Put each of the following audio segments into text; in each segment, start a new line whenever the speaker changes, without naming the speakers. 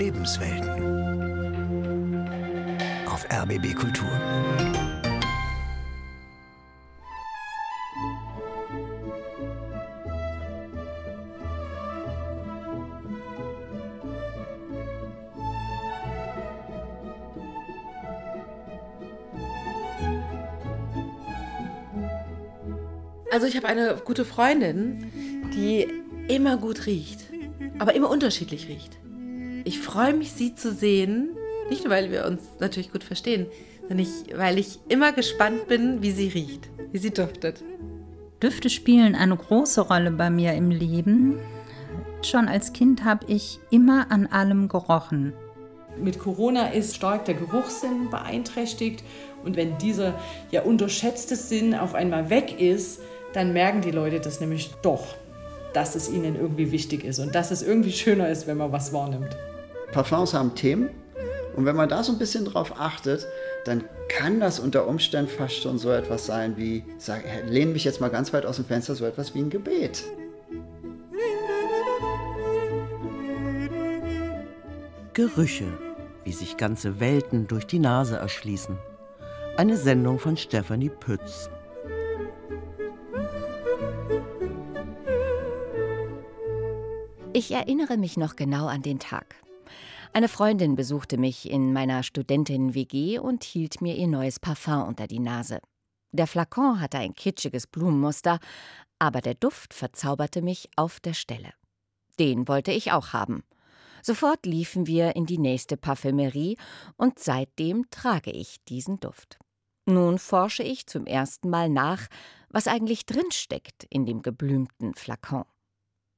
Lebenswelten. Auf RBB Kultur.
Also ich habe eine gute Freundin, die immer gut riecht, aber immer unterschiedlich riecht. Ich freue mich, sie zu sehen, nicht nur, weil wir uns natürlich gut verstehen, sondern ich, weil ich immer gespannt bin, wie sie riecht, wie sie duftet.
Düfte spielen eine große Rolle bei mir im Leben. Schon als Kind habe ich immer an allem gerochen.
Mit Corona ist stark der Geruchssinn beeinträchtigt und wenn dieser ja unterschätzte Sinn auf einmal weg ist, dann merken die Leute das nämlich doch, dass es ihnen irgendwie wichtig ist und dass es irgendwie schöner ist, wenn man was wahrnimmt.
Parfums haben Themen und wenn man da so ein bisschen drauf achtet, dann kann das unter Umständen fast schon so etwas sein wie, sag, lehne mich jetzt mal ganz weit aus dem Fenster, so etwas wie ein Gebet.
Gerüche, wie sich ganze Welten durch die Nase erschließen. Eine Sendung von Stefanie Pütz.
Ich erinnere mich noch genau an den Tag. Eine Freundin besuchte mich in meiner Studentin-WG und hielt mir ihr neues Parfum unter die Nase. Der Flakon hatte ein kitschiges Blumenmuster, aber der Duft verzauberte mich auf der Stelle. Den wollte ich auch haben. Sofort liefen wir in die nächste Parfümerie und seitdem trage ich diesen Duft. Nun forsche ich zum ersten Mal nach, was eigentlich drinsteckt in dem geblümten Flakon.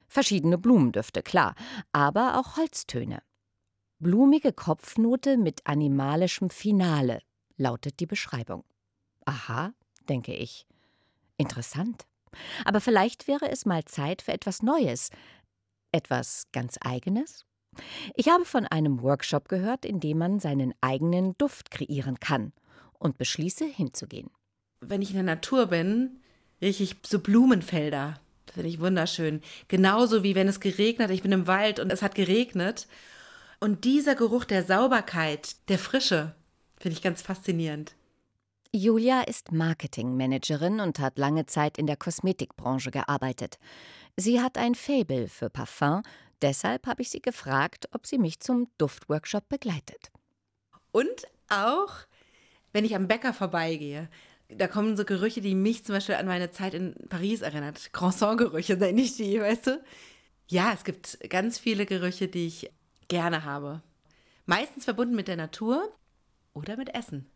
Verschiedene Blumendüfte, klar, aber auch Holztöne. Blumige Kopfnote mit animalischem Finale, lautet die Beschreibung. Aha, denke ich. Interessant. Aber vielleicht wäre es mal Zeit für etwas Neues, etwas ganz Eigenes? Ich habe von einem Workshop gehört, in dem man seinen eigenen Duft kreieren kann und beschließe hinzugehen.
Wenn ich in der Natur bin, rieche ich so Blumenfelder. Das finde ich wunderschön. Genauso wie wenn es geregnet. Ich bin im Wald und es hat geregnet. Und dieser Geruch der Sauberkeit, der Frische, finde ich ganz faszinierend.
Julia ist Marketingmanagerin und hat lange Zeit in der Kosmetikbranche gearbeitet. Sie hat ein Faible für Parfum, deshalb habe ich sie gefragt, ob sie mich zum Duftworkshop begleitet.
Und auch, wenn ich am Bäcker vorbeigehe, da kommen so Gerüche, die mich zum Beispiel an meine Zeit in Paris erinnert. Croissant-Gerüche nenne ich die, weißt du? Ja, es gibt ganz viele Gerüche, die ich gerne habe. Meistens verbunden mit der Natur oder mit Essen.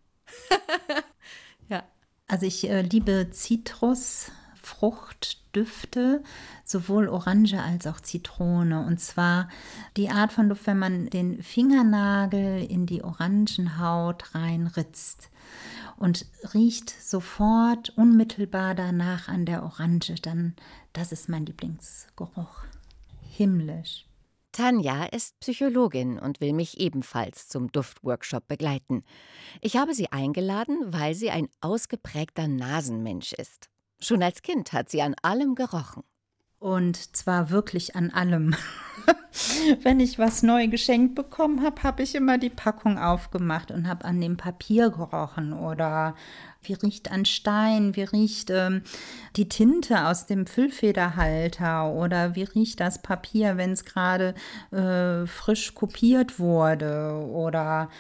ja. Also ich äh, liebe Zitrus, Fruchtdüfte, sowohl Orange als auch Zitrone. Und zwar die Art von Duft, wenn man den Fingernagel in die Orangenhaut reinritzt und riecht sofort unmittelbar danach an der Orange, dann das ist mein Lieblingsgeruch. Himmlisch.
Tanja ist Psychologin und will mich ebenfalls zum Duftworkshop begleiten. Ich habe sie eingeladen, weil sie ein ausgeprägter Nasenmensch ist. Schon als Kind hat sie an allem gerochen.
Und zwar wirklich an allem. Wenn ich was neu geschenkt bekommen habe, habe ich immer die Packung aufgemacht und habe an dem Papier gerochen. Oder wie riecht ein Stein, wie riecht ähm, die Tinte aus dem Füllfederhalter? Oder wie riecht das Papier, wenn es gerade äh, frisch kopiert wurde? Oder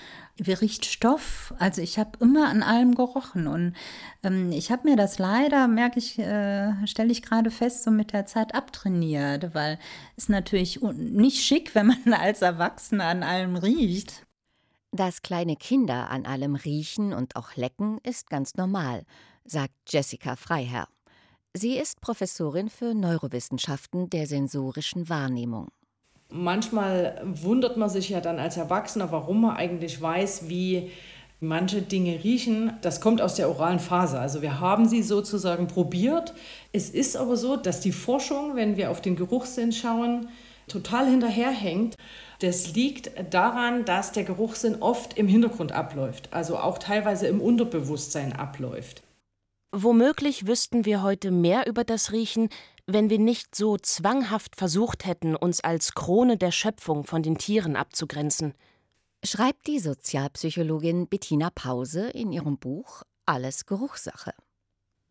riecht Stoff? Also ich habe immer an allem gerochen und ähm, ich habe mir das leider, merke ich, äh, stelle ich gerade fest, so mit der Zeit abtrainiert, weil es natürlich nicht schick, wenn man als Erwachsener an allem riecht.
Dass kleine Kinder an allem riechen und auch lecken, ist ganz normal, sagt Jessica Freiherr. Sie ist Professorin für Neurowissenschaften der sensorischen Wahrnehmung.
Manchmal wundert man sich ja dann als Erwachsener, warum man eigentlich weiß, wie manche Dinge riechen. Das kommt aus der oralen Phase. Also wir haben sie sozusagen probiert. Es ist aber so, dass die Forschung, wenn wir auf den Geruchssinn schauen, total hinterherhängt. Das liegt daran, dass der Geruchssinn oft im Hintergrund abläuft, also auch teilweise im Unterbewusstsein abläuft.
Womöglich wüssten wir heute mehr über das Riechen, wenn wir nicht so zwanghaft versucht hätten, uns als Krone der Schöpfung von den Tieren abzugrenzen.
Schreibt die Sozialpsychologin Bettina Pause in ihrem Buch Alles Geruchssache.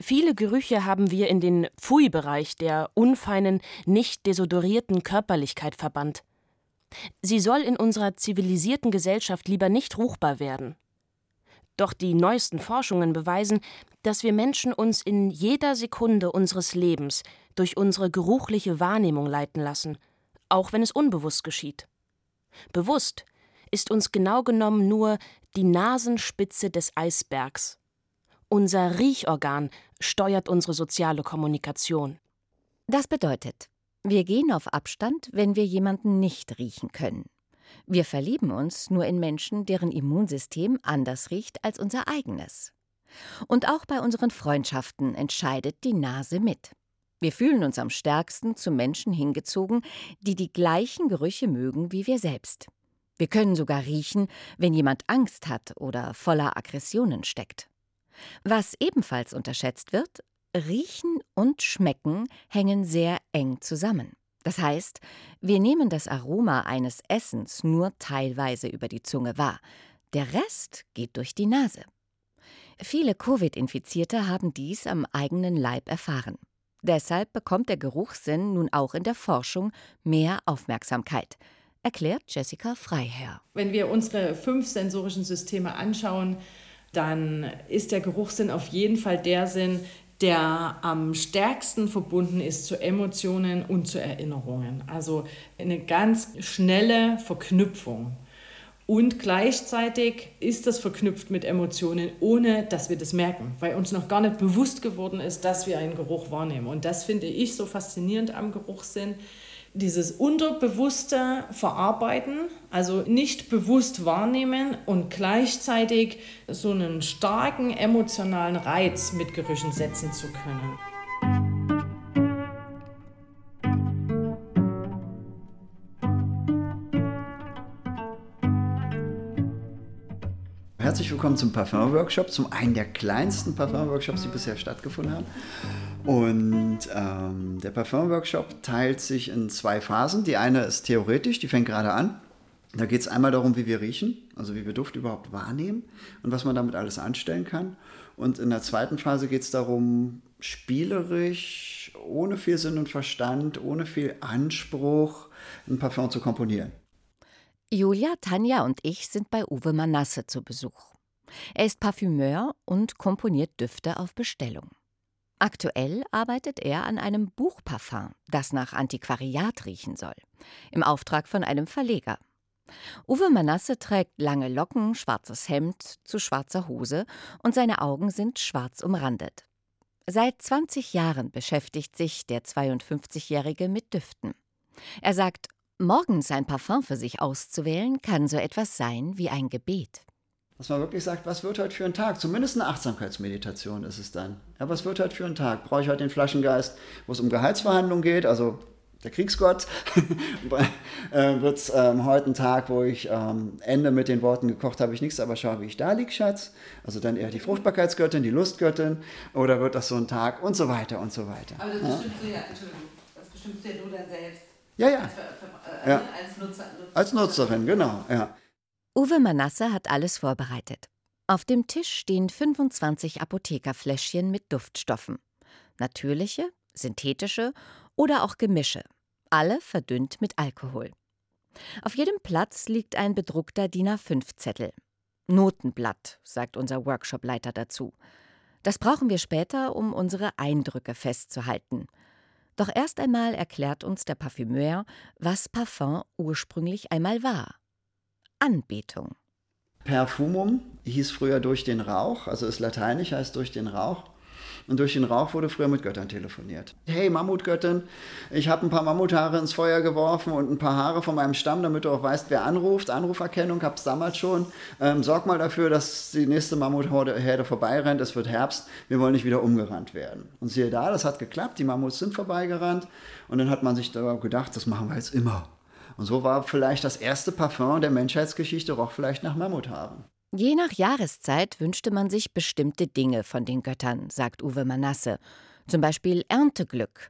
Viele Gerüche haben wir in den Pfui-Bereich der unfeinen, nicht desodorierten Körperlichkeit verbannt. Sie soll in unserer zivilisierten Gesellschaft lieber nicht ruchbar werden. Doch die neuesten Forschungen beweisen, dass wir Menschen uns in jeder Sekunde unseres Lebens durch unsere geruchliche Wahrnehmung leiten lassen, auch wenn es unbewusst geschieht. Bewusst ist uns genau genommen nur die Nasenspitze des Eisbergs. Unser Riechorgan steuert unsere soziale Kommunikation.
Das bedeutet, wir gehen auf Abstand, wenn wir jemanden nicht riechen können. Wir verlieben uns nur in Menschen, deren Immunsystem anders riecht als unser eigenes. Und auch bei unseren Freundschaften entscheidet die Nase mit. Wir fühlen uns am stärksten zu Menschen hingezogen, die die gleichen Gerüche mögen wie wir selbst. Wir können sogar riechen, wenn jemand Angst hat oder voller Aggressionen steckt. Was ebenfalls unterschätzt wird, Riechen und Schmecken hängen sehr eng zusammen. Das heißt, wir nehmen das Aroma eines Essens nur teilweise über die Zunge wahr. Der Rest geht durch die Nase. Viele Covid-Infizierte haben dies am eigenen Leib erfahren. Deshalb bekommt der Geruchssinn nun auch in der Forschung mehr Aufmerksamkeit, erklärt Jessica Freiherr.
Wenn wir unsere fünf sensorischen Systeme anschauen, dann ist der Geruchssinn auf jeden Fall der Sinn, der am stärksten verbunden ist zu Emotionen und zu Erinnerungen. Also eine ganz schnelle Verknüpfung. Und gleichzeitig ist das verknüpft mit Emotionen, ohne dass wir das merken, weil uns noch gar nicht bewusst geworden ist, dass wir einen Geruch wahrnehmen. Und das finde ich so faszinierend am Geruchssinn, dieses unterbewusste Verarbeiten, also nicht bewusst wahrnehmen und gleichzeitig so einen starken emotionalen Reiz mit Gerüchen setzen zu können.
Herzlich willkommen zum Parfum-Workshop, zum einen der kleinsten Parfum-Workshops, die bisher stattgefunden haben. Und ähm, der Parfum-Workshop teilt sich in zwei Phasen. Die eine ist theoretisch, die fängt gerade an. Da geht es einmal darum, wie wir riechen, also wie wir Duft überhaupt wahrnehmen und was man damit alles anstellen kann. Und in der zweiten Phase geht es darum, spielerisch, ohne viel Sinn und Verstand, ohne viel Anspruch, ein Parfum zu komponieren.
Julia, Tanja und ich sind bei Uwe Manasse zu Besuch. Er ist Parfümeur und komponiert Düfte auf Bestellung. Aktuell arbeitet er an einem Buchparfum, das nach Antiquariat riechen soll, im Auftrag von einem Verleger. Uwe Manasse trägt lange Locken, schwarzes Hemd zu schwarzer Hose und seine Augen sind schwarz umrandet. Seit 20 Jahren beschäftigt sich der 52-Jährige mit Düften. Er sagt, morgens ein Parfum für sich auszuwählen, kann so etwas sein wie ein Gebet.
Dass man wirklich sagt, was wird heute für ein Tag? Zumindest eine Achtsamkeitsmeditation ist es dann. Ja, was wird heute für ein Tag? Brauche ich heute den Flaschengeist, wo es um Gehaltsverhandlungen geht, also der Kriegsgott? äh, wird es ähm, heute ein Tag, wo ich ähm, ende mit den Worten, gekocht habe ich nichts, aber schau, wie ich da liege, Schatz? Also dann eher die Fruchtbarkeitsgöttin, die Lustgöttin, oder wird das so ein Tag und so weiter und so weiter.
Aber das bestimmst du ja, Entschuldigung, das bestimmst du ja du dann selbst.
Ja, ja.
Als, äh,
ja.
als, Nutzer, Nutzer.
Als Nutzerin, genau, ja.
Uwe Manasse hat alles vorbereitet. Auf dem Tisch stehen 25 Apothekerfläschchen mit Duftstoffen. Natürliche, synthetische oder auch Gemische. Alle verdünnt mit Alkohol. Auf jedem Platz liegt ein bedruckter DIN A5-Zettel. Notenblatt, sagt unser Workshopleiter dazu. Das brauchen wir später, um unsere Eindrücke festzuhalten. Doch erst einmal erklärt uns der Parfümeur, was Parfum ursprünglich einmal war. Anbetung.
Perfumum hieß früher durch den Rauch, also ist lateinisch, heißt durch den Rauch. Und durch den Rauch wurde früher mit Göttern telefoniert. Hey Mammutgöttin, ich habe ein paar Mammuthaare ins Feuer geworfen und ein paar Haare von meinem Stamm, damit du auch weißt, wer anruft. Anruferkennung gab es damals schon. Ähm, sorg mal dafür, dass die nächste Mammutherde vorbeirennt. Es wird Herbst, wir wollen nicht wieder umgerannt werden. Und siehe da, das hat geklappt, die Mammuts sind vorbeigerannt. Und dann hat man sich da gedacht, das machen wir jetzt immer. Und so war vielleicht das erste Parfum der Menschheitsgeschichte roch vielleicht nach Mammuthaaren.
Je nach Jahreszeit wünschte man sich bestimmte Dinge von den Göttern, sagt Uwe Manasse, zum Beispiel Ernteglück.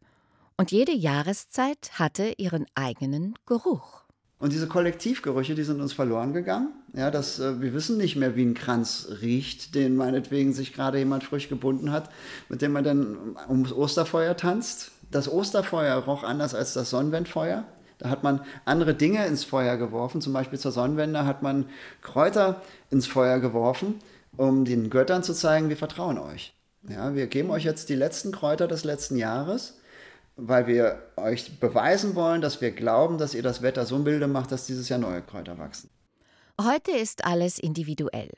Und jede Jahreszeit hatte ihren eigenen Geruch.
Und diese Kollektivgerüche, die sind uns verloren gegangen. Ja, das, äh, wir wissen nicht mehr, wie ein Kranz riecht, den meinetwegen sich gerade jemand frisch gebunden hat, mit dem man dann ums Osterfeuer tanzt. Das Osterfeuer roch anders als das Sonnenwendfeuer. Da hat man andere Dinge ins Feuer geworfen. Zum Beispiel zur Sonnenwende hat man Kräuter ins Feuer geworfen, um den Göttern zu zeigen, wir vertrauen euch. Ja, wir geben euch jetzt die letzten Kräuter des letzten Jahres weil wir euch beweisen wollen, dass wir glauben, dass ihr das Wetter so milde macht, dass dieses Jahr neue Kräuter wachsen.
Heute ist alles individuell.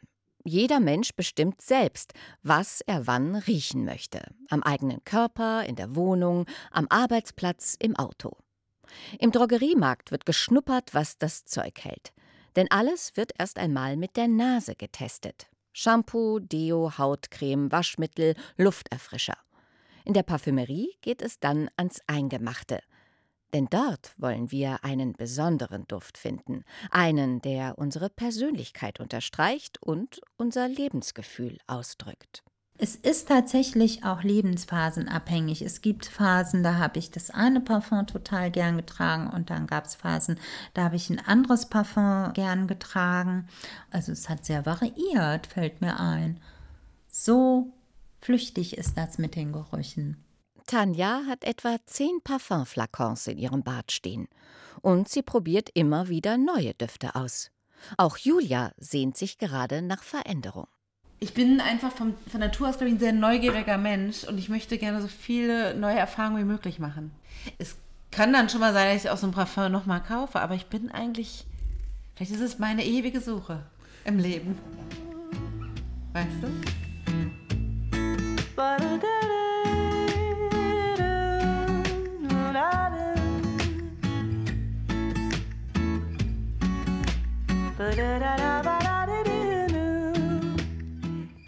Jeder Mensch bestimmt selbst, was er wann riechen möchte. Am eigenen Körper, in der Wohnung, am Arbeitsplatz, im Auto. Im Drogeriemarkt wird geschnuppert, was das Zeug hält. Denn alles wird erst einmal mit der Nase getestet. Shampoo, Deo, Hautcreme, Waschmittel, Lufterfrischer. In der Parfümerie geht es dann ans Eingemachte. Denn dort wollen wir einen besonderen Duft finden, einen, der unsere Persönlichkeit unterstreicht und unser Lebensgefühl ausdrückt.
Es ist tatsächlich auch lebensphasenabhängig. Es gibt Phasen, da habe ich das eine Parfum total gern getragen und dann gab es Phasen, da habe ich ein anderes Parfum gern getragen. Also es hat sehr variiert, fällt mir ein. So Flüchtig ist das mit den Gerüchen.
Tanja hat etwa zehn Parfumflakons in ihrem Bad stehen. Und sie probiert immer wieder neue Düfte aus. Auch Julia sehnt sich gerade nach Veränderung.
Ich bin einfach vom, von Natur aus, glaube ich, ein sehr neugieriger Mensch und ich möchte gerne so viele neue Erfahrungen wie möglich machen. Es kann dann schon mal sein, dass ich auch so ein Parfum nochmal kaufe, aber ich bin eigentlich, vielleicht ist es meine ewige Suche im Leben. Weißt du?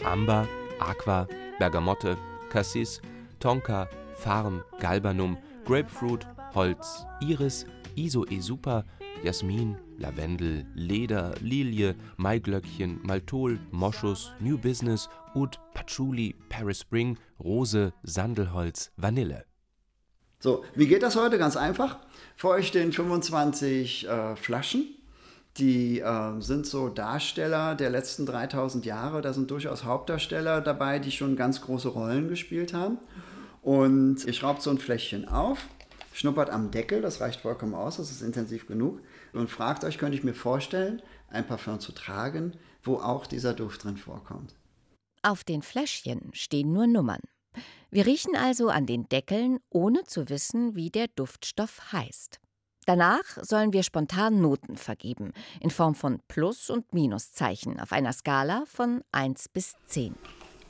Amber, Aqua, Bergamotte, Cassis, Tonka, Farn, Galbanum, Grapefruit, Holz, Iris, Isoe Super, Jasmin, Lavendel, Leder, Lilie, Maiglöckchen, Maltol, Moschus, New Business, Oud, Patchouli, Paris Spring, Rose, Sandelholz, Vanille.
So, wie geht das heute? Ganz einfach. Vor euch stehen 25 äh, Flaschen. Die äh, sind so Darsteller der letzten 3000 Jahre. Da sind durchaus Hauptdarsteller dabei, die schon ganz große Rollen gespielt haben. Und ihr schraubt so ein Fläschchen auf, schnuppert am Deckel, das reicht vollkommen aus, das ist intensiv genug und fragt euch, könnte ich mir vorstellen, ein Parfum zu tragen, wo auch dieser Duft drin vorkommt.
Auf den Fläschchen stehen nur Nummern. Wir riechen also an den Deckeln, ohne zu wissen, wie der Duftstoff heißt. Danach sollen wir spontan Noten vergeben, in Form von Plus- und Minuszeichen auf einer Skala von 1 bis 10.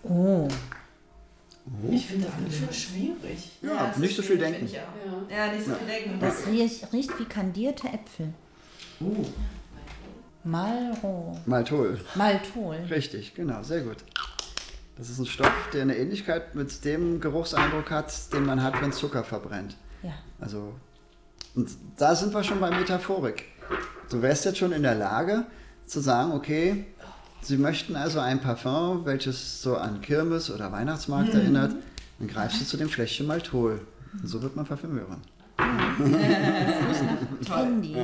Oh.
Ich finde das schon schwierig.
Ja, ja nicht so viel denken.
Ja. ja. nicht so viel denken.
Das riecht, riecht wie kandierte Äpfel. Uh. Malro.
Maltol.
Maltol.
Richtig, genau, sehr gut. Das ist ein Stoff, der eine Ähnlichkeit mit dem Geruchseindruck hat, den man hat, wenn Zucker verbrennt.
Ja.
Also, und da sind wir schon bei Metaphorik. Du wärst jetzt schon in der Lage zu sagen, okay, Sie möchten also ein Parfum, welches so an Kirmes oder Weihnachtsmarkt mhm. erinnert, dann greifst du zu dem Fläschchen Maltol. Und so wird man.
Candy.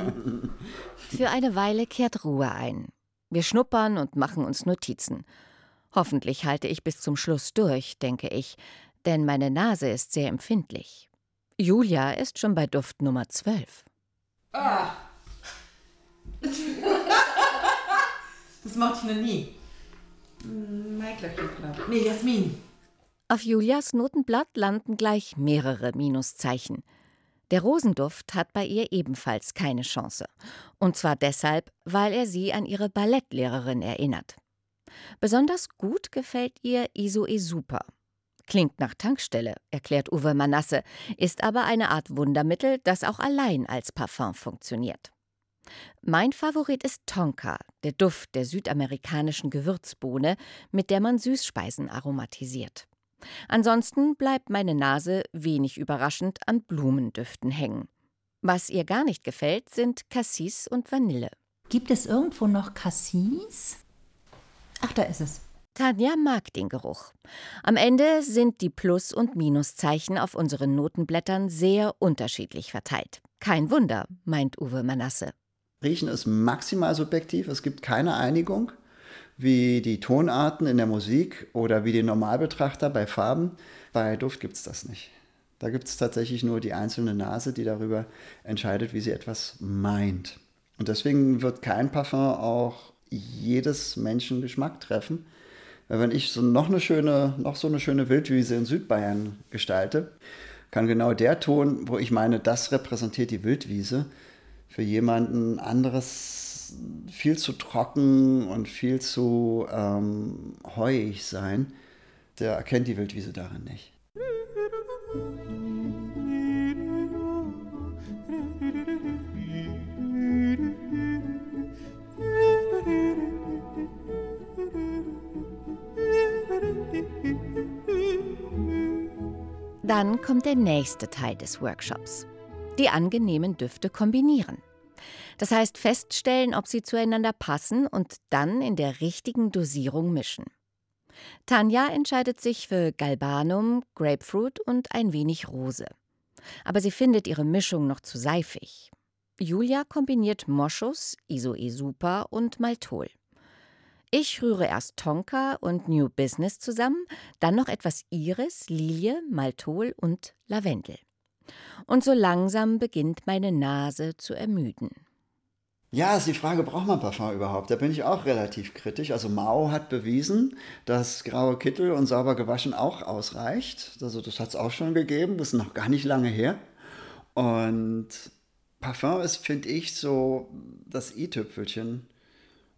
Für eine Weile kehrt Ruhe ein. Wir schnuppern und machen uns Notizen. Hoffentlich halte ich bis zum Schluss durch, denke ich, denn meine Nase ist sehr empfindlich. Julia ist schon bei Duft Nummer 12. Ah.
das mochte ich noch nie. Glaube ich. Nee, Jasmin.
Auf Julias Notenblatt landen gleich mehrere Minuszeichen. Der Rosenduft hat bei ihr ebenfalls keine Chance. Und zwar deshalb, weil er sie an ihre Ballettlehrerin erinnert. Besonders gut gefällt ihr Isoe Super. Klingt nach Tankstelle, erklärt Uwe Manasse, ist aber eine Art Wundermittel, das auch allein als Parfum funktioniert. Mein Favorit ist Tonka, der Duft der südamerikanischen Gewürzbohne, mit der man Süßspeisen aromatisiert. Ansonsten bleibt meine Nase wenig überraschend an Blumendüften hängen. Was ihr gar nicht gefällt, sind Cassis und Vanille.
Gibt es irgendwo noch Cassis? Ach, da ist es.
Tanja mag den Geruch. Am Ende sind die Plus- und Minuszeichen auf unseren Notenblättern sehr unterschiedlich verteilt. Kein Wunder, meint Uwe Manasse.
Riechen ist maximal subjektiv, es gibt keine Einigung, wie die Tonarten in der Musik oder wie die Normalbetrachter bei Farben. Bei Duft gibt es das nicht. Da gibt es tatsächlich nur die einzelne Nase, die darüber entscheidet, wie sie etwas meint. Und deswegen wird kein Parfum auch jedes Menschen Geschmack treffen. Weil wenn ich so noch eine schöne, noch so eine schöne Wildwiese in Südbayern gestalte, kann genau der Ton, wo ich meine, das repräsentiert die Wildwiese, für jemanden anderes viel zu trocken und viel zu ähm, heuig sein. Der erkennt die Wildwiese darin nicht.
Dann kommt der nächste Teil des Workshops. Die angenehmen Düfte kombinieren. Das heißt feststellen, ob sie zueinander passen und dann in der richtigen Dosierung mischen. Tanja entscheidet sich für Galbanum, Grapefruit und ein wenig Rose. Aber sie findet ihre Mischung noch zu seifig. Julia kombiniert Moschus, Isoe Super und Maltol. Ich rühre erst Tonka und New Business zusammen, dann noch etwas Iris, Lilie, Maltol und Lavendel. Und so langsam beginnt meine Nase zu ermüden.
Ja, ist die Frage, braucht man Parfum überhaupt? Da bin ich auch relativ kritisch. Also Mao hat bewiesen, dass graue Kittel und sauber gewaschen auch ausreicht. Also das hat es auch schon gegeben, das ist noch gar nicht lange her. Und Parfum ist, finde ich, so das i-Tüpfelchen.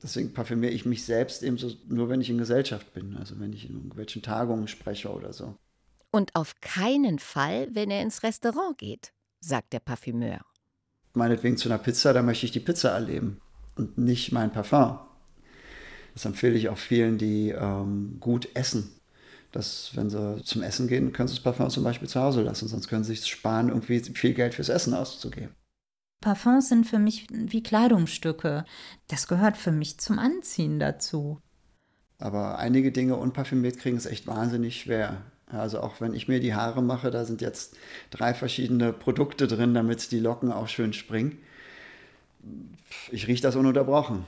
Deswegen parfümiere ich mich selbst eben so, nur, wenn ich in Gesellschaft bin. Also wenn ich in irgendwelchen Tagungen spreche oder so.
Und auf keinen Fall, wenn er ins Restaurant geht, sagt der Parfümeur.
Meinetwegen zu einer Pizza, da möchte ich die Pizza erleben und nicht mein Parfum. Das empfehle ich auch vielen, die ähm, gut essen. Dass, wenn sie zum Essen gehen, können sie das Parfum zum Beispiel zu Hause lassen, sonst können sie sich sparen, irgendwie viel Geld fürs Essen auszugeben.
Parfums sind für mich wie Kleidungsstücke. Das gehört für mich zum Anziehen dazu.
Aber einige Dinge unparfümiert kriegen ist echt wahnsinnig schwer. Also auch wenn ich mir die Haare mache, da sind jetzt drei verschiedene Produkte drin, damit die Locken auch schön springen. Ich rieche das ununterbrochen.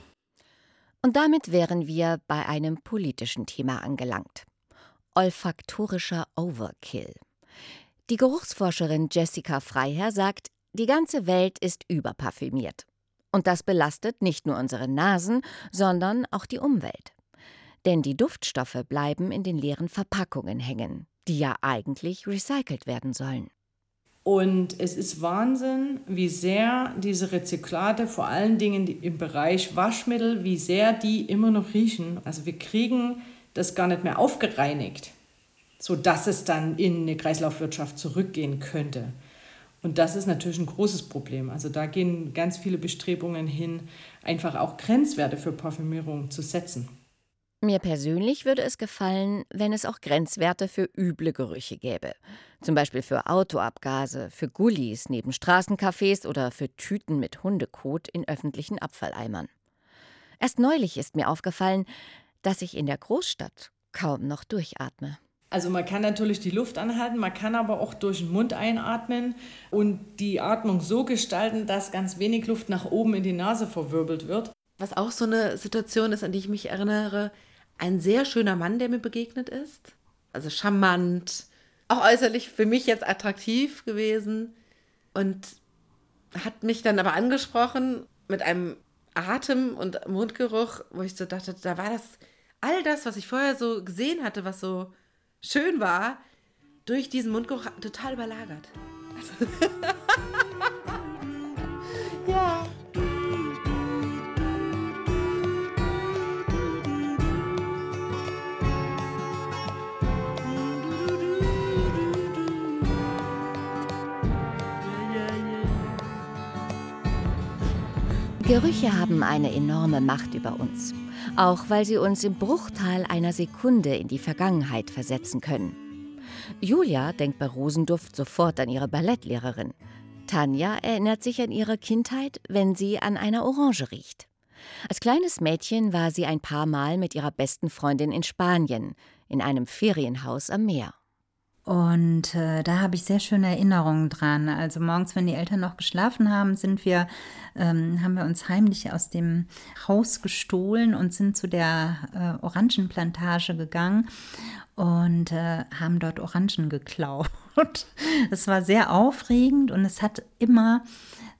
Und damit wären wir bei einem politischen Thema angelangt. Olfaktorischer Overkill. Die Geruchsforscherin Jessica Freiherr sagt, die ganze Welt ist überparfümiert. Und das belastet nicht nur unsere Nasen, sondern auch die Umwelt. Denn die Duftstoffe bleiben in den leeren Verpackungen hängen, die ja eigentlich recycelt werden sollen.
Und es ist Wahnsinn, wie sehr diese Rezyklate, vor allen Dingen im Bereich Waschmittel, wie sehr die immer noch riechen. Also wir kriegen das gar nicht mehr aufgereinigt, sodass es dann in eine Kreislaufwirtschaft zurückgehen könnte. Und das ist natürlich ein großes Problem. Also da gehen ganz viele Bestrebungen hin, einfach auch Grenzwerte für Parfümierung zu setzen.
Mir persönlich würde es gefallen, wenn es auch Grenzwerte für üble Gerüche gäbe. Zum Beispiel für Autoabgase, für Gullis neben Straßencafés oder für Tüten mit Hundekot in öffentlichen Abfalleimern. Erst neulich ist mir aufgefallen, dass ich in der Großstadt kaum noch durchatme.
Also man kann natürlich die Luft anhalten, man kann aber auch durch den Mund einatmen und die Atmung so gestalten, dass ganz wenig Luft nach oben in die Nase verwirbelt wird.
Was auch so eine Situation ist, an die ich mich erinnere, ein sehr schöner Mann, der mir begegnet ist. Also charmant, auch äußerlich für mich jetzt attraktiv gewesen und hat mich dann aber angesprochen mit einem Atem und Mundgeruch, wo ich so dachte, da war das all das, was ich vorher so gesehen hatte, was so schön war, durch diesen Mundgeruch total überlagert. Also
Gerüche haben eine enorme Macht über uns, auch weil sie uns im Bruchteil einer Sekunde in die Vergangenheit versetzen können. Julia denkt bei Rosenduft sofort an ihre Ballettlehrerin. Tanja erinnert sich an ihre Kindheit, wenn sie an einer Orange riecht. Als kleines Mädchen war sie ein paar Mal mit ihrer besten Freundin in Spanien, in einem Ferienhaus am Meer.
Und äh, da habe ich sehr schöne Erinnerungen dran. Also morgens, wenn die Eltern noch geschlafen haben, sind wir, ähm, haben wir uns heimlich aus dem Haus gestohlen und sind zu der äh, Orangenplantage gegangen und äh, haben dort Orangen geklaut. Es war sehr aufregend und es hat immer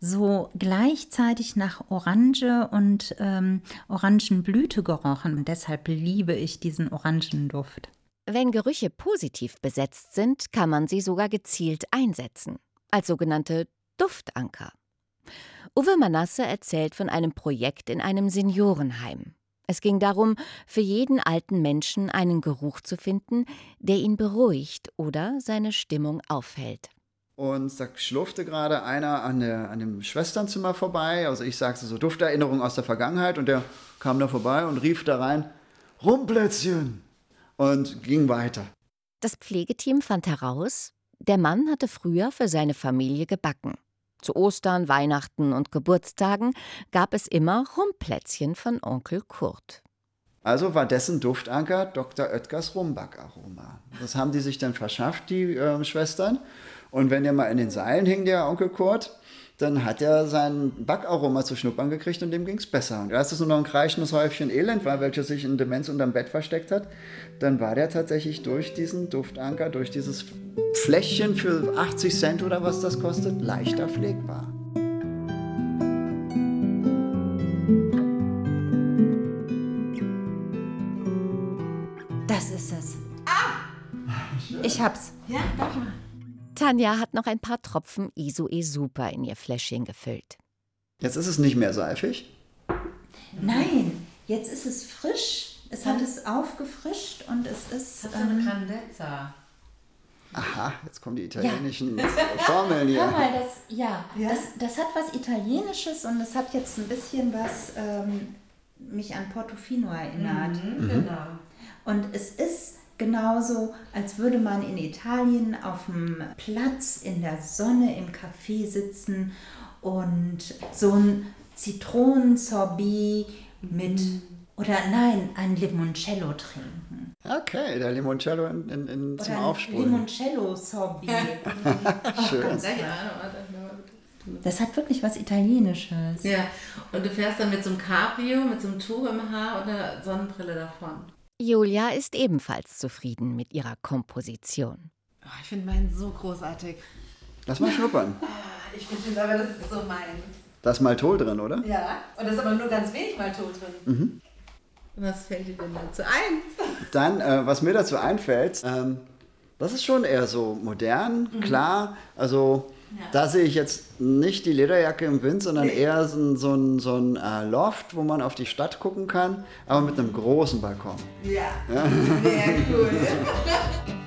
so gleichzeitig nach Orange und ähm, Orangenblüte gerochen. Und deshalb liebe ich diesen Orangenduft.
Wenn Gerüche positiv besetzt sind, kann man sie sogar gezielt einsetzen, als sogenannte Duftanker. Uwe Manasse erzählt von einem Projekt in einem Seniorenheim. Es ging darum, für jeden alten Menschen einen Geruch zu finden, der ihn beruhigt oder seine Stimmung aufhält.
Und da schlurfte gerade einer an, der, an dem Schwesternzimmer vorbei. Also ich sagte so Dufterinnerung aus der Vergangenheit und der kam da vorbei und rief da rein, Rumplätzchen! Und ging weiter.
Das Pflegeteam fand heraus, der Mann hatte früher für seine Familie gebacken. Zu Ostern, Weihnachten und Geburtstagen gab es immer Rumplätzchen von Onkel Kurt.
Also war dessen Duftanker Dr. Oetkers Rumbackaroma. Das haben die sich dann verschafft, die äh, Schwestern. Und wenn der mal in den Seilen hing, der Onkel Kurt, dann hat er sein Backaroma zu schnuppern gekriegt und dem ging es besser. Und als es nur noch ein kreischendes Häufchen Elend war, welches sich in Demenz unterm Bett versteckt hat, dann war der tatsächlich durch diesen Duftanker, durch dieses Fläschchen für 80 Cent oder was das kostet, leichter pflegbar.
Das ist es. Ah! Ich hab's.
Ja, mach mal.
Tanja hat noch ein paar Tropfen Isoe Super in ihr Fläschchen gefüllt.
Jetzt ist es nicht mehr seifig.
Nein, jetzt ist es frisch. Es hat es aufgefrischt und es ist.
Hat so eine Grandezza.
Aha, jetzt kommen die italienischen Formeln hier.
Hör mal, das, ja, Das, das hat was Italienisches und es hat jetzt ein bisschen was ähm, mich an Portofino erinnert.
Mhm, genau.
Und es ist genauso, als würde man in Italien auf dem Platz in der Sonne im Café sitzen und so ein Zitronensorbet mit, oder nein, ein Limoncello trinken.
Okay, der Limoncello in, in, in zum
Oder
Aufsprühen.
Limoncello-Sorbet.
Schön.
Das hat wirklich was Italienisches.
Ja, und du fährst dann mit so einem Cabrio, mit so einem Tuch im Haar und einer Sonnenbrille davon.
Julia ist ebenfalls zufrieden mit ihrer Komposition.
Oh, ich finde meinen so großartig.
Lass mal schnuppern.
Ah, Ich finde aber, das ist so meins.
Da ist Maltol drin, oder?
Ja, und da ist aber nur ganz wenig Maltod drin. Was fällt dir denn dazu ein?
Dann, äh, was mir dazu einfällt, ähm, das ist schon eher so modern, klar. Also da sehe ich jetzt nicht die Lederjacke im Wind, sondern eher so ein, so ein, so ein äh, Loft, wo man auf die Stadt gucken kann, aber mit einem großen Balkon.
Ja, sehr cool.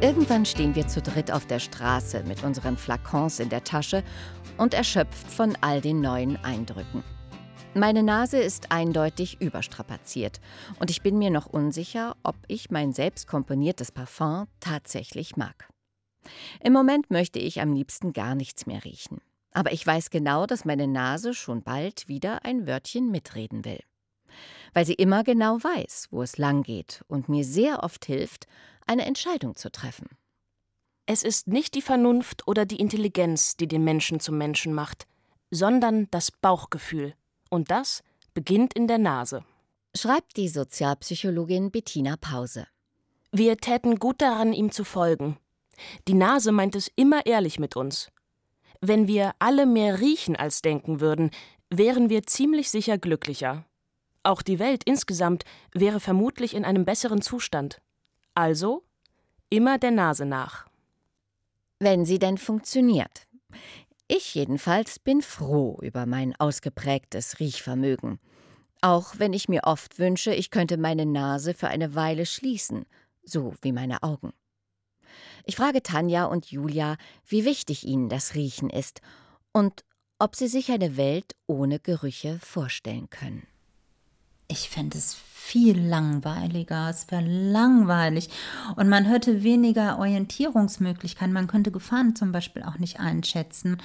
Irgendwann stehen wir zu dritt auf der Straße mit unseren Flakons in der Tasche und erschöpft von all den neuen Eindrücken. Meine Nase ist eindeutig überstrapaziert und ich bin mir noch unsicher, ob ich mein selbst komponiertes Parfum tatsächlich mag. Im Moment möchte ich am liebsten gar nichts mehr riechen. Aber ich weiß genau, dass meine Nase schon bald wieder ein Wörtchen mitreden will. Weil sie immer genau weiß, wo es lang geht und mir sehr oft hilft, eine Entscheidung zu treffen.
Es ist nicht die Vernunft oder die Intelligenz, die den Menschen zum Menschen macht, sondern das Bauchgefühl. Und das beginnt in der Nase.
Schreibt die Sozialpsychologin Bettina Pause.
Wir täten gut daran, ihm zu folgen. Die Nase meint es immer ehrlich mit uns. Wenn wir alle mehr riechen als denken würden, wären wir ziemlich sicher glücklicher. Auch die Welt insgesamt wäre vermutlich in einem besseren Zustand. Also immer der Nase nach.
Wenn sie denn funktioniert. Ich jedenfalls bin froh über mein ausgeprägtes Riechvermögen. Auch wenn ich mir oft wünsche, ich könnte meine Nase für eine Weile schließen, so wie meine Augen. Ich frage Tanja und Julia, wie wichtig ihnen das Riechen ist und ob sie sich eine Welt ohne Gerüche vorstellen können.
Ich fände es viel langweiliger. Es wäre langweilig. Und man hätte weniger Orientierungsmöglichkeiten. Man könnte Gefahren zum Beispiel auch nicht einschätzen.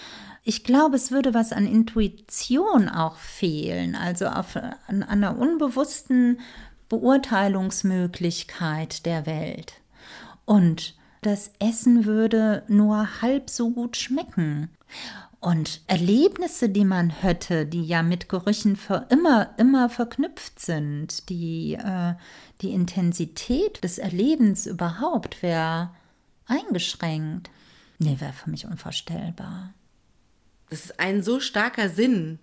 Ich glaube, es würde was an Intuition auch fehlen. Also auf, an, an einer unbewussten Beurteilungsmöglichkeit der Welt. Und das Essen würde nur halb so gut schmecken. Und Erlebnisse, die man hätte, die ja mit Gerüchen für immer, immer verknüpft sind, die, äh, die Intensität des Erlebens überhaupt wäre eingeschränkt. Nee, wäre für mich unvorstellbar.
Das ist ein so starker Sinn,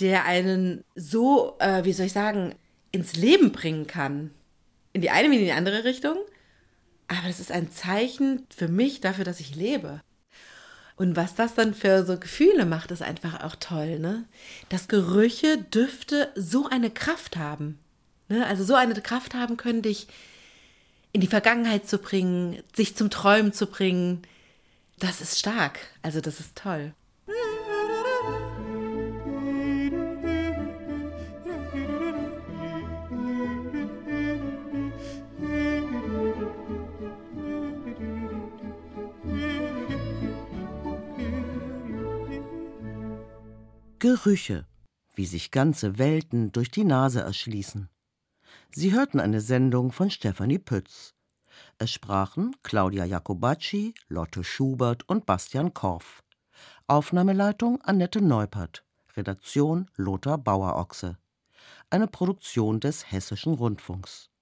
der einen so, äh, wie soll ich sagen, ins Leben bringen kann. In die eine wie in die andere Richtung. Aber das ist ein Zeichen für mich dafür, dass ich lebe. Und was das dann für so Gefühle macht, ist einfach auch toll, ne? Dass Gerüche, Düfte so eine Kraft haben. Ne? Also so eine Kraft haben können, dich in die Vergangenheit zu bringen, sich zum Träumen zu bringen. Das ist stark. Also das ist toll.
Gerüche, wie sich ganze Welten durch die Nase erschließen. Sie hörten eine Sendung von Stefanie Pütz. Es sprachen Claudia Jacobacci, Lotte Schubert und Bastian Korff. Aufnahmeleitung Annette Neupert. Redaktion Lothar Bauerochse. Eine Produktion des Hessischen Rundfunks